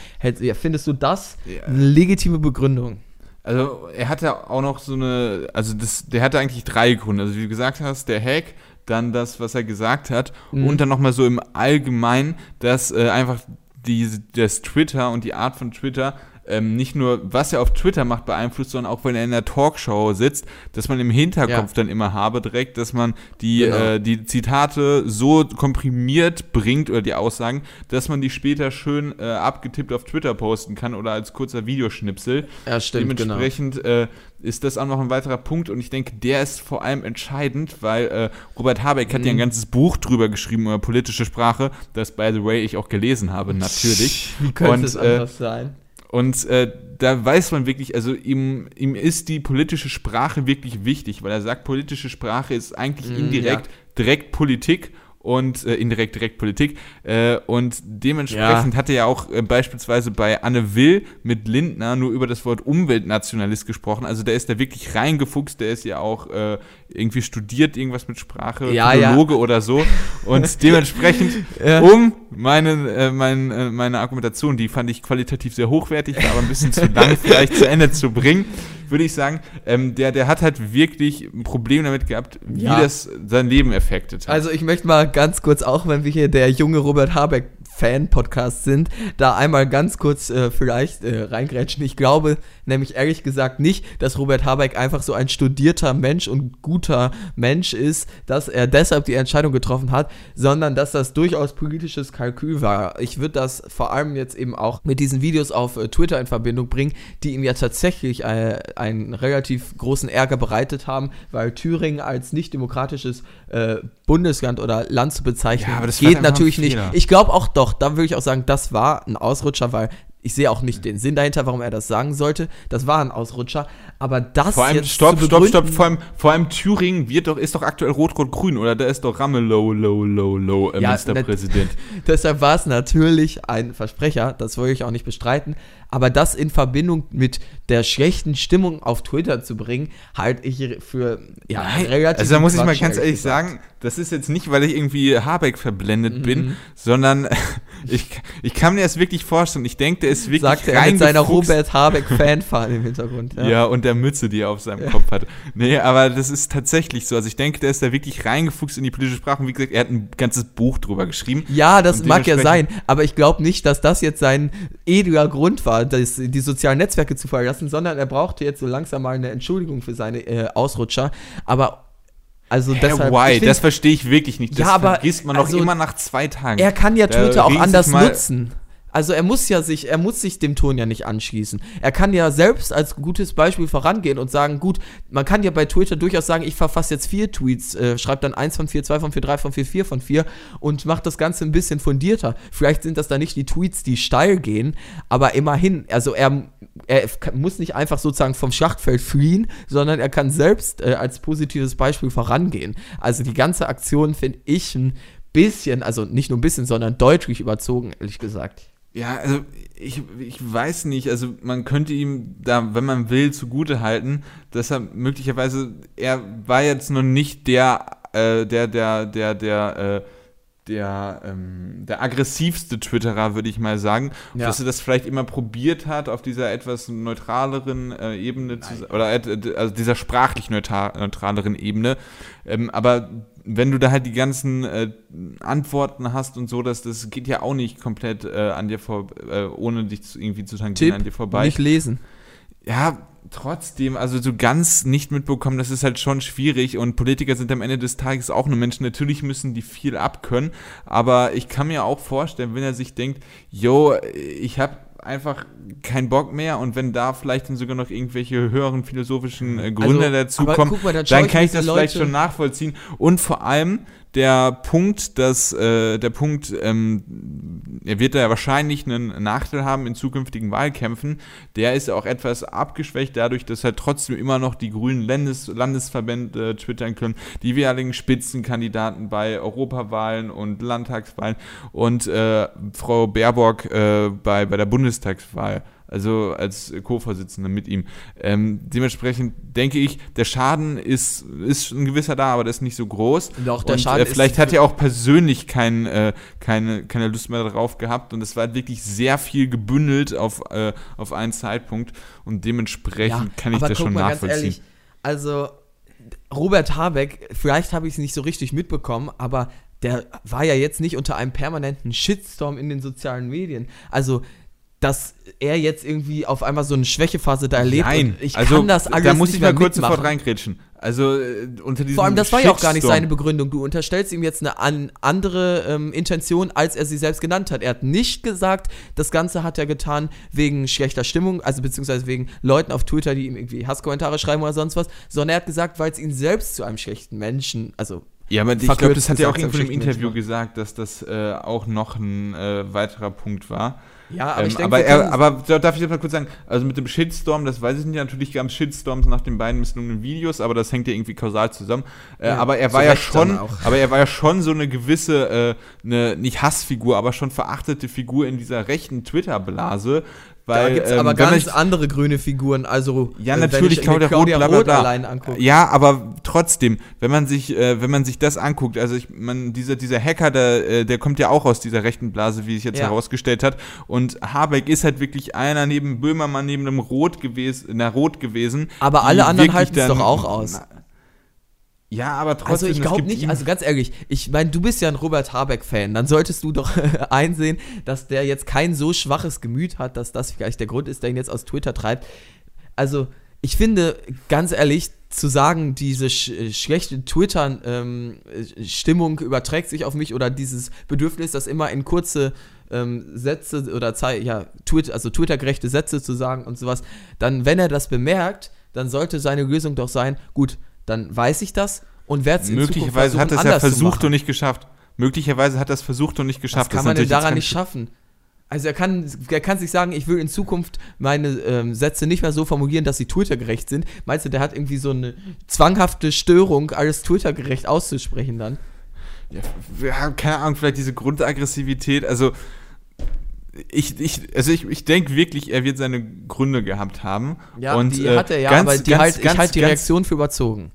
Findest du das eine legitime Begründung? Also er hatte auch noch so eine, also das, der hatte eigentlich drei Gründe. Also wie du gesagt hast, der Hack, dann das, was er gesagt hat mhm. und dann nochmal so im Allgemeinen, dass äh, einfach die, das Twitter und die Art von Twitter ähm, nicht nur, was er auf Twitter macht, beeinflusst, sondern auch, wenn er in der Talkshow sitzt, dass man im Hinterkopf ja. dann immer habe direkt, dass man die, genau. äh, die Zitate so komprimiert bringt oder die Aussagen, dass man die später schön äh, abgetippt auf Twitter posten kann oder als kurzer Videoschnipsel. Ja, stimmt, genau. Dementsprechend genau. äh, ist das auch noch ein weiterer Punkt und ich denke, der ist vor allem entscheidend, weil äh, Robert Habeck mhm. hat ja ein mhm. ganzes Buch drüber geschrieben über politische Sprache, das, by the way, ich auch gelesen habe, natürlich. Wie könnte und, es anders äh, sein? Und äh, da weiß man wirklich, also ihm, ihm ist die politische Sprache wirklich wichtig, weil er sagt, politische Sprache ist eigentlich mm, indirekt ja. direkt Politik und äh, indirekt direkt Politik. Äh, und dementsprechend ja. hatte er auch äh, beispielsweise bei Anne Will mit Lindner nur über das Wort Umweltnationalist gesprochen. Also der ist da wirklich reingefuchst, der ist ja auch äh, irgendwie studiert, irgendwas mit Sprache, ja, Philologe ja. oder so. Und dementsprechend, um meine, äh, mein, äh, meine Argumentation, die fand ich qualitativ sehr hochwertig, war aber ein bisschen zu lang vielleicht zu Ende zu bringen würde ich sagen, ähm, der, der hat halt wirklich ein Problem damit gehabt, wie ja. das sein Leben effektet hat. Also ich möchte mal ganz kurz, auch wenn wir hier der junge Robert Habeck Fan-Podcast sind, da einmal ganz kurz äh, vielleicht äh, reingrätschen. Ich glaube nämlich ehrlich gesagt nicht, dass Robert Habeck einfach so ein studierter Mensch und guter Mensch ist, dass er deshalb die Entscheidung getroffen hat, sondern dass das durchaus politisches Kalkül war. Ich würde das vor allem jetzt eben auch mit diesen Videos auf äh, Twitter in Verbindung bringen, die ihm ja tatsächlich äh, einen relativ großen Ärger bereitet haben, weil Thüringen als nicht demokratisches äh, Bundesland oder Land zu bezeichnen, ja, geht natürlich nicht. Ich glaube auch doch, da würde ich auch sagen, das war ein Ausrutscher, weil ich sehe auch nicht den Sinn dahinter, warum er das sagen sollte. Das war ein Ausrutscher. Aber das vor allem, jetzt stopp, stopp, stopp. Vor allem, vor allem Thüringen wird doch, ist doch aktuell Rot-Rot-Grün, oder? Da ist doch Ramelow, low, low, low, äh, ja, Ministerpräsident. Deshalb war es natürlich ein Versprecher, das wollte ich auch nicht bestreiten. Aber das in Verbindung mit der schlechten Stimmung auf Twitter zu bringen, halte ich für ja, Nein, relativ. Also da muss ich mal ganz ehrlich gesagt. sagen, das ist jetzt nicht, weil ich irgendwie Habeck verblendet mhm. bin, sondern ich, ich kann mir das wirklich vorstellen. Ich denke, der ist wirklich Sagt er mit seiner Robert Habeck-Fanfahne im Hintergrund. Ja. ja. und der Mütze, die er auf seinem ja. Kopf hat. Nee, aber das ist tatsächlich so. Also ich denke, der ist da wirklich reingefuchst in die politische Sprache. Und wie gesagt, er hat ein ganzes Buch drüber geschrieben. Ja, das mag ja sein, aber ich glaube nicht, dass das jetzt sein edler Grund war das, die sozialen Netzwerke zu verlassen, sondern er brauchte jetzt so langsam mal eine Entschuldigung für seine äh, Ausrutscher. Aber also Hä, deshalb. Why? Find, das verstehe ich wirklich nicht. Das ja, aber vergisst man also, doch immer nach zwei Tagen. Er kann ja Twitter auch anders nutzen. Also er muss ja sich, er muss sich dem Ton ja nicht anschließen. Er kann ja selbst als gutes Beispiel vorangehen und sagen, gut, man kann ja bei Twitter durchaus sagen, ich verfasse jetzt vier Tweets, äh, schreibe dann eins von vier, zwei von vier, drei von vier, vier von vier und macht das Ganze ein bisschen fundierter. Vielleicht sind das dann nicht die Tweets, die steil gehen, aber immerhin, also er, er muss nicht einfach sozusagen vom Schlachtfeld fliehen, sondern er kann selbst äh, als positives Beispiel vorangehen. Also die ganze Aktion finde ich ein bisschen, also nicht nur ein bisschen, sondern deutlich überzogen, ehrlich gesagt. Ja, also ich, ich weiß nicht, also man könnte ihm da, wenn man will, zugute halten, dass er möglicherweise, er war jetzt noch nicht der, äh, der, der, der, der, äh, der, ähm, der aggressivste Twitterer, würde ich mal sagen. Ja. Dass er das vielleicht immer probiert hat, auf dieser etwas neutraleren äh, Ebene zu, oder äh, also dieser sprachlich neutraleren Ebene. Ähm, aber wenn du da halt die ganzen äh, Antworten hast und so, dass das geht ja auch nicht komplett äh, an dir vor, äh, ohne dich zu, irgendwie zu tangieren an dir vorbei. Nicht lesen. Ja, trotzdem, also so ganz nicht mitbekommen, das ist halt schon schwierig und Politiker sind am Ende des Tages auch nur Menschen. Natürlich müssen die viel abkönnen, aber ich kann mir auch vorstellen, wenn er sich denkt, yo, ich habe einfach keinen Bock mehr und wenn da vielleicht dann sogar noch irgendwelche höheren philosophischen äh, Gründe also, dazukommen, dann kann ich das Leute vielleicht schon nachvollziehen. Und vor allem der Punkt, dass äh, der Punkt, ähm, er wird da wahrscheinlich einen Nachteil haben in zukünftigen Wahlkämpfen, der ist auch etwas abgeschwächt dadurch, dass halt trotzdem immer noch die grünen Landes Landesverbände twittern können, die jeweiligen Spitzenkandidaten bei Europawahlen und Landtagswahlen und äh, Frau Baerbock äh, bei, bei der Bundestagswahl also als Co-Vorsitzender mit ihm. Ähm, dementsprechend denke ich, der Schaden ist, ist ein gewisser da, aber der ist nicht so groß. Doch, der und, Schaden äh, vielleicht hat er auch persönlich kein, äh, keine, keine Lust mehr darauf gehabt und es war halt wirklich sehr viel gebündelt auf, äh, auf einen Zeitpunkt und dementsprechend ja, kann ich das schon mal, nachvollziehen. Ehrlich, also Robert Habeck, vielleicht habe ich es nicht so richtig mitbekommen, aber der war ja jetzt nicht unter einem permanenten Shitstorm in den sozialen Medien. Also dass er jetzt irgendwie auf einmal so eine Schwächephase da erlebt. Nein, ich also, kann das alles da muss ich mal kurz mitmachen. sofort reingrätschen. Also äh, unter diesem Vor allem, das war ja auch gar nicht seine Begründung. Du unterstellst ihm jetzt eine an, andere ähm, Intention, als er sie selbst genannt hat. Er hat nicht gesagt, das Ganze hat er getan wegen schlechter Stimmung, also beziehungsweise wegen Leuten auf Twitter, die ihm irgendwie Hasskommentare schreiben oder sonst was, sondern er hat gesagt, weil es ihn selbst zu einem schlechten Menschen, also Ja, aber ich glaube, das hat er auch irgendwo im Interview gesagt, dass das äh, auch noch ein äh, weiterer Punkt war. Ja, aber ähm, ich denke, aber, er, aber da- darf ich jetzt mal kurz sagen, also mit dem Shitstorm, das weiß ich nicht, natürlich gab es Shitstorms nach den beiden misslungenen Videos, aber das hängt ja irgendwie kausal zusammen. Äh, Ja, aber er war ja schon, aber er war ja schon so eine gewisse, äh, eine, nicht Hassfigur, aber schon verachtete Figur in dieser rechten Twitter-Blase. Weil, da gibt es ähm, aber ganz sich- andere grüne Figuren, also ja, äh, natürlich ich mir Claudia Roth, Claudia bla, bla, bla. allein angucke. Ja, aber trotzdem, wenn man sich, äh, wenn man sich das anguckt, also ich, man, dieser, dieser Hacker, der, äh, der kommt ja auch aus dieser rechten Blase, wie sich jetzt Ja. herausgestellt hat. Und Habeck ist halt wirklich einer neben Böhmermann, neben einem Rot gewesen, na, Rot gewesen. Aber alle anderen halten es doch auch aus. Na, ja, aber trotzdem. Also ich glaube nicht, also ganz ehrlich, ich meine, du bist ja ein Robert Habeck-Fan, dann solltest du doch einsehen, dass der jetzt kein so schwaches Gemüt hat, dass das vielleicht der Grund ist, der ihn jetzt aus Twitter treibt. Also ich finde, ganz ehrlich, zu sagen, diese sch schlechte Twitter-Stimmung überträgt sich auf mich oder dieses Bedürfnis, das immer in kurze ähm, Sätze oder Zei ja, Twitter, also Twitter-gerechte Sätze zu sagen und sowas, dann, wenn er das bemerkt, dann sollte seine Lösung doch sein, gut, dann weiß ich das und werde es Möglicherweise hat versuchen, es ja versucht und nicht geschafft. Möglicherweise hat er es versucht und nicht geschafft. kann Das man denn daran nicht schaffen? Also er kann, er kann sich sagen, ich will in Zukunft meine ähm, Sätze nicht mehr so formulieren, dass sie Twitter-gerecht sind. Meinst du, der hat irgendwie so eine zwanghafte Störung, alles Twitter-gerecht auszusprechen dann? Ja, wir haben keine Ahnung, vielleicht diese Grundaggressivität, also ich, ich, also ich, ich denke wirklich, er wird seine Gründe gehabt haben. und, die äh, hat er ja, ganz, aber die ganz, halt, ich halte die Reaktion für überzogen.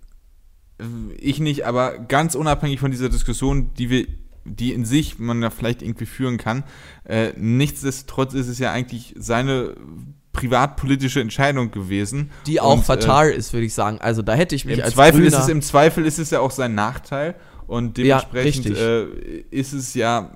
Ich nicht, aber ganz unabhängig von dieser Diskussion, die wir, die in sich man ja vielleicht irgendwie führen kann, äh, nichtsdestotrotz ist es ja eigentlich seine privatpolitische Entscheidung gewesen. Die auch Und, äh, fatal ist, würde ich sagen. Also da hätte ich mich Im als Zweifel, ist es, Im Zweifel ist es ja auch sein Nachteil und Ja, dementsprechend richtig. äh, ist es ja,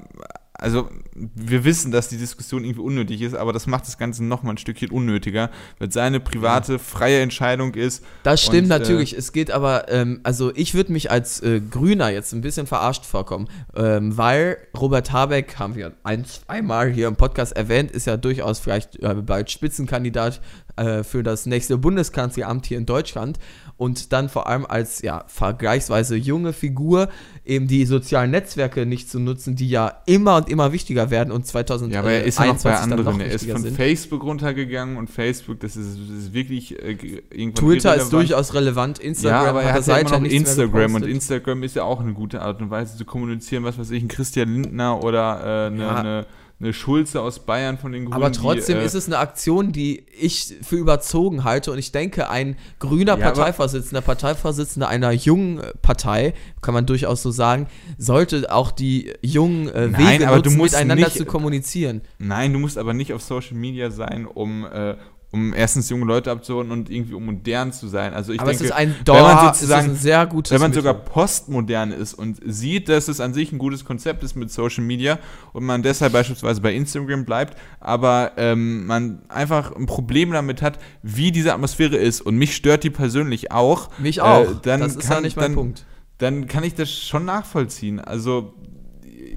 also wir wissen, dass die Diskussion irgendwie unnötig ist, aber das macht das Ganze nochmal ein Stückchen unnötiger, weil es seine private, freie Entscheidung ist. Das stimmt Und, äh, natürlich. es geht aber, ähm, also ich würde mich als äh, Grüner jetzt ein bisschen verarscht vorkommen, ähm, weil Robert Habeck, haben wir ein, zweimal hier im Podcast erwähnt, ist ja durchaus vielleicht äh, bald Spitzenkandidat äh, für das nächste Bundeskanzleramt hier in Deutschland und dann vor allem als ja vergleichsweise junge Figur eben die sozialen Netzwerke nicht zu nutzen, die ja immer und immer wichtiger werden und 2021 Ja, aber er ist ja noch bei anderen. Er ist von sind. Facebook runtergegangen und Facebook, das ist, das ist wirklich äh, ge- irgendwann Twitter ist durchaus relevant, Ja, Instagram aber er hat hat ja immer noch Instagram und. Instagram ist ja auch eine gute Art und Weise zu kommunizieren, was weiß ich, ein Christian Lindner oder äh, eine, Ja. eine, eine Schulze aus Bayern von den Grünen. Aber trotzdem die, äh, ist es eine Aktion, die ich für überzogen halte und ich denke, ein grüner Ja, Parteivorsitzender, Parteivorsitzender einer jungen äh, Partei, kann man durchaus so sagen, sollte auch die jungen äh, Nein, Wege nutzen, musst miteinander nicht- zu kommunizieren. Nein, du musst aber nicht auf Social Media sein, um, äh, um erstens junge Leute abzuholen und irgendwie um modern zu sein. Also ich Aber denke, es ist ein, wenn man sozusagen, sehr gutes wenn man sogar postmodern ist und sieht, dass es an sich ein gutes Konzept ist mit Social Media und man deshalb beispielsweise bei Instagram bleibt, aber ähm, man einfach ein Problem damit hat, wie diese Atmosphäre ist und mich stört die persönlich auch. Mich auch. Äh, dann das ist kann, ja nicht mein dann, Punkt. Dann kann ich das schon nachvollziehen. Also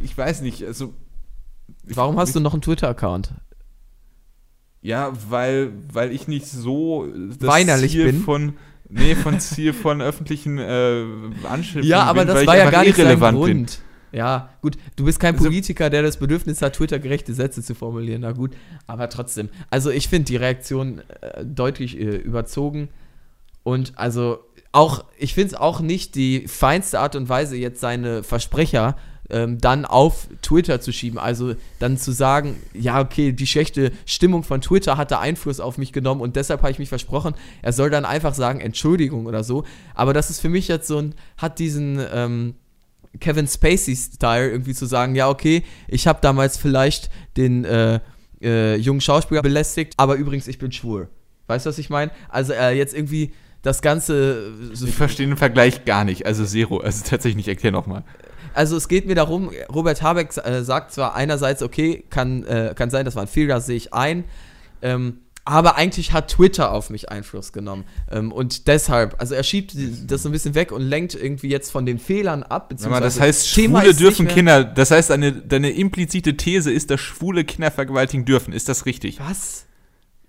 ich weiß nicht, also Warum hast du noch einen Twitter-Account? Ja, weil, weil ich nicht so das Weinerlich Ziel bin? von nee, von Ziel von öffentlichen äh, Anschimpfungen Ja, aber bin, das war ja gar nicht sein Grund. Ja, gut, du bist kein Also- Politiker, der das Bedürfnis hat, Twitter-gerechte Sätze zu formulieren. Na gut, aber trotzdem. Also ich finde die Reaktion äh, deutlich äh, überzogen. Und also auch, ich finde es auch nicht die feinste Art und Weise, jetzt seine Versprecher ähm, dann auf Twitter zu schieben. Also dann zu sagen, ja, okay, die schlechte Stimmung von Twitter hatte Einfluss auf mich genommen und deshalb habe ich mich versprochen. Er soll dann einfach sagen, Entschuldigung oder so. Aber das ist für mich jetzt so ein, hat diesen ähm, Kevin Spacey-Style irgendwie zu sagen, ja, okay, ich habe damals vielleicht den äh, äh, jungen Schauspieler belästigt, aber übrigens, ich bin schwul. Weißt du, was ich meine? Also äh, jetzt irgendwie das Ganze so Ich verstehe den Vergleich gar nicht, also zero, also tatsächlich nicht, erklär nochmal. Also es geht mir darum, Robert Habeck äh, sagt zwar einerseits, okay, kann, äh, kann sein, das war ein Fehler, sehe ich ein. Ähm, aber eigentlich hat Twitter auf mich Einfluss genommen. Ähm, und deshalb, also er schiebt das so ein bisschen weg und lenkt irgendwie jetzt von den Fehlern ab. Aber das heißt, Thema Schwule dürfen Kinder, das heißt, eine, deine implizite These ist, dass Schwule Kinder vergewaltigen dürfen. Ist das richtig? Was?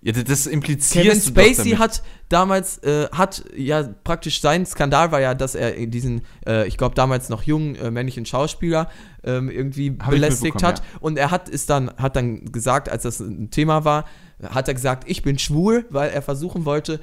Ja, das impliziert Kevin Spacey hat damals, äh, hat ja praktisch sein Skandal war ja, dass er diesen, äh, ich glaube damals noch jungen äh, männlichen Schauspieler ähm, irgendwie Hab belästigt hat. Ja. Und er hat ist dann, hat dann gesagt, als das ein Thema war, hat er gesagt, ich bin schwul, weil er versuchen wollte,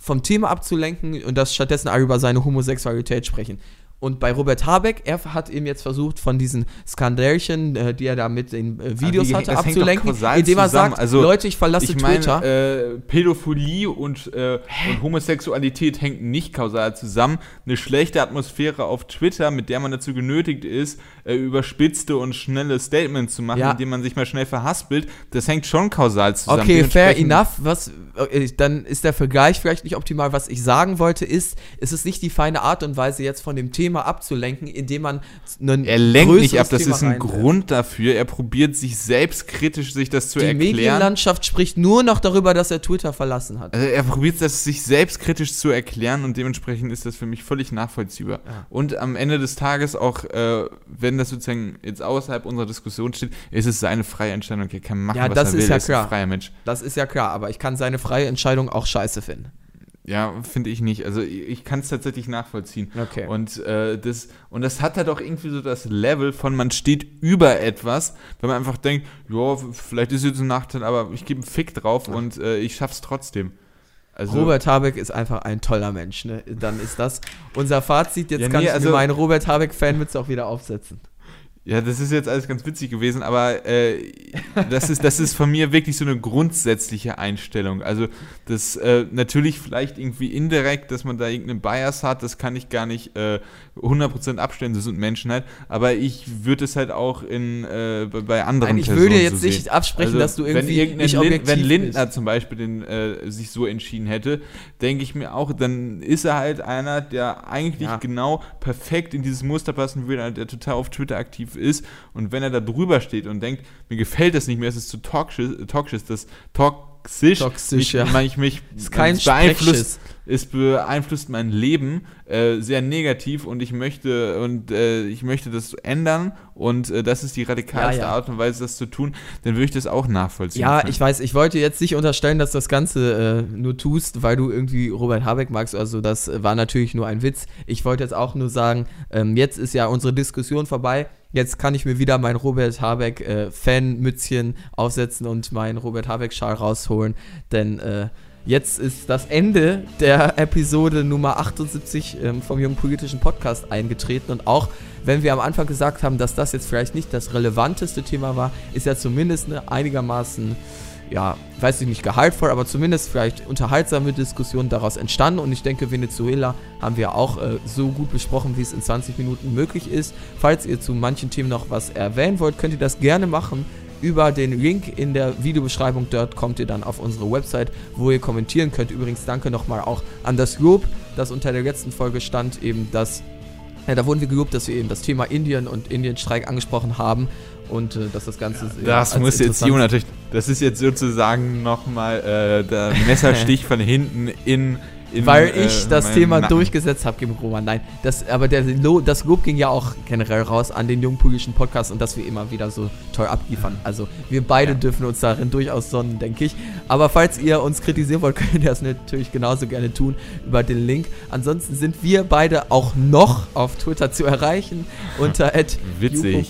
vom Thema abzulenken und das stattdessen über seine Homosexualität sprechen. Und bei Robert Habeck, er hat eben jetzt versucht, von diesen Skandälchen, äh, die er da mit den äh, Videos die, hatte, abzulenken, indem er sagt, also, Leute, ich verlasse ich mein, Twitter. Äh, Pädophilie und, äh, und, Homosexualität hängt nicht kausal zusammen. Eine schlechte Atmosphäre auf Twitter, mit der man dazu genötigt ist, äh, überspitzte und schnelle Statements zu machen, ja. indem man sich mal schnell verhaspelt, das hängt schon kausal zusammen. Okay, fair enough. Was, äh, dann ist der Vergleich vielleicht nicht optimal. Was ich sagen wollte, ist, es ist nicht die feine Art und Weise, jetzt von dem Thema Thema abzulenken, indem man einen Er lenkt nicht ab, das Thema ist ein Grund dafür. Er probiert sich selbstkritisch sich das zu Die erklären. Die Medienlandschaft spricht nur noch darüber, dass er Twitter verlassen hat. Also er probiert das sich selbstkritisch zu erklären und dementsprechend ist das für mich völlig nachvollziehbar. Ja. Und am Ende des Tages auch, äh, wenn das sozusagen jetzt außerhalb unserer Diskussion steht, ist es seine freie Entscheidung. Er kann machen, ja, was das er ist will. Ja er ist klar. ein freier Mensch. Das ist ja klar, aber ich kann seine freie Entscheidung auch scheiße finden. Ja, finde ich nicht. Also ich kann es tatsächlich nachvollziehen. Okay. Und, äh, das, und das hat halt auch irgendwie so das Level von man steht über etwas, wenn man einfach denkt, ja, vielleicht ist es jetzt ein Nachteil, aber ich gebe einen Fick drauf Ach. und äh, ich schaff's trotzdem. Also, Robert Habeck ist einfach ein toller Mensch, ne? Dann ist das unser Fazit. Jetzt ja, kann nee, ich also, mir meine Robert Habeck-Fanmütze auch wieder aufsetzen. Ja, das ist jetzt alles ganz witzig gewesen, aber äh, das, ist, das ist von mir wirklich so eine grundsätzliche Einstellung. Also das äh, natürlich vielleicht irgendwie indirekt, dass man da irgendeinen Bias hat, das kann ich gar nicht äh, 100% abstellen, das sind Menschen halt, aber ich würde es halt auch in, äh, bei anderen Nein, ich Personen würde jetzt so nicht absprechen, also, dass du irgendwie wenn, nicht Lin wenn Lindner bist. zum Beispiel den, äh, sich so entschieden hätte, denke ich mir auch, dann ist er halt einer, der eigentlich ja. genau perfekt in dieses Muster passen würde, der total auf Twitter aktiv ist und wenn er da drüber steht und denkt, mir gefällt das nicht mehr, es ist zu toxisch, toxisch das toxisch, toxisch mich, ja. mich, mich ist kein beeinflusst, es beeinflusst mein Leben äh, sehr negativ und ich möchte und äh, ich möchte das ändern und äh, das ist die radikalste ja, ja. Art und Weise, das zu tun, dann würde ich das auch nachvollziehen. Ja, können. ich weiß, ich wollte jetzt nicht unterstellen, dass du das Ganze äh, nur tust, weil du irgendwie Robert Habeck magst. Also das war natürlich nur ein Witz. Ich wollte jetzt auch nur sagen, ähm, jetzt ist ja unsere Diskussion vorbei. Jetzt kann ich mir wieder mein Robert Habeck äh, Fanmützchen aufsetzen und meinen Robert Habeck Schal rausholen, denn äh, Jetzt ist das Ende der Episode Nummer 78 ähm, vom Jungen Politischen Podcast eingetreten. Und auch wenn wir am Anfang gesagt haben, dass das jetzt vielleicht nicht das relevanteste Thema war, ist ja zumindest eine einigermaßen, ja, weiß ich nicht, gehaltvoll, aber zumindest vielleicht unterhaltsame Diskussion daraus entstanden. Und ich denke, Venezuela haben wir auch äh, so gut besprochen, wie es in 20 Minuten möglich ist. Falls ihr zu manchen Themen noch was erwähnen wollt, könnt ihr das gerne machen über den Link in der Videobeschreibung. Dort kommt ihr dann auf unsere Website, wo ihr kommentieren könnt. Übrigens danke nochmal auch an das Lob, das unter der letzten Folge stand, eben das, ja, da wurden wir gelobt, dass wir eben das Thema Indien und Indienstreik angesprochen haben und äh, dass das Ganze. Ja, das muss jetzt Sion natürlich, das ist jetzt sozusagen nochmal äh, der Messerstich von hinten in in, Weil ich äh, das Thema Nacken. durchgesetzt habe gegen Roman. Nein, das, aber der, das Lob ging ja auch generell raus an den jungen politischen Podcast und dass wir immer wieder so toll abliefern. Also wir beide ja. dürfen uns darin durchaus sonnen, denke ich. Aber falls ihr uns kritisieren wollt, könnt ihr das natürlich genauso gerne tun über den Link. Ansonsten sind wir beide auch noch auf Twitter zu erreichen unter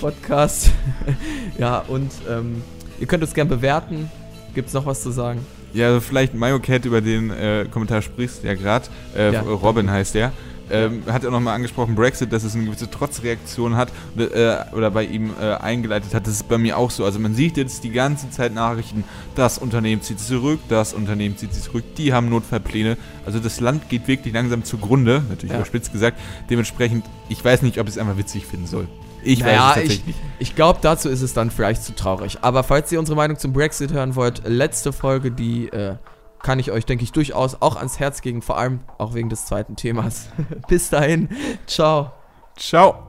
Podcast. ja, und ähm, ihr könnt uns gerne bewerten. Gibt es noch was zu sagen? Ja, also vielleicht Mayo Cat über den äh, Kommentar sprichst, ja gerade. Äh, ja. Robin heißt der. Ähm, hat er nochmal angesprochen, Brexit, dass es eine gewisse Trotzreaktion hat äh, oder bei ihm äh, eingeleitet hat. Das ist bei mir auch so. Also man sieht jetzt die ganze Zeit Nachrichten, das Unternehmen zieht sich zurück, das Unternehmen zieht sich zurück, die haben Notfallpläne. Also das Land geht wirklich langsam zugrunde, natürlich ja. überspitzt gesagt. Dementsprechend, ich weiß nicht, ob ich es einfach witzig finden soll. Ich naja, weiß es tatsächlich ich, Ich glaube, dazu ist es dann vielleicht zu traurig. Aber falls ihr unsere Meinung zum Brexit hören wollt, letzte Folge, die äh, kann ich euch, denke ich, durchaus auch ans Herz gegen, vor allem auch wegen des zweiten Themas. Bis dahin, ciao. Ciao.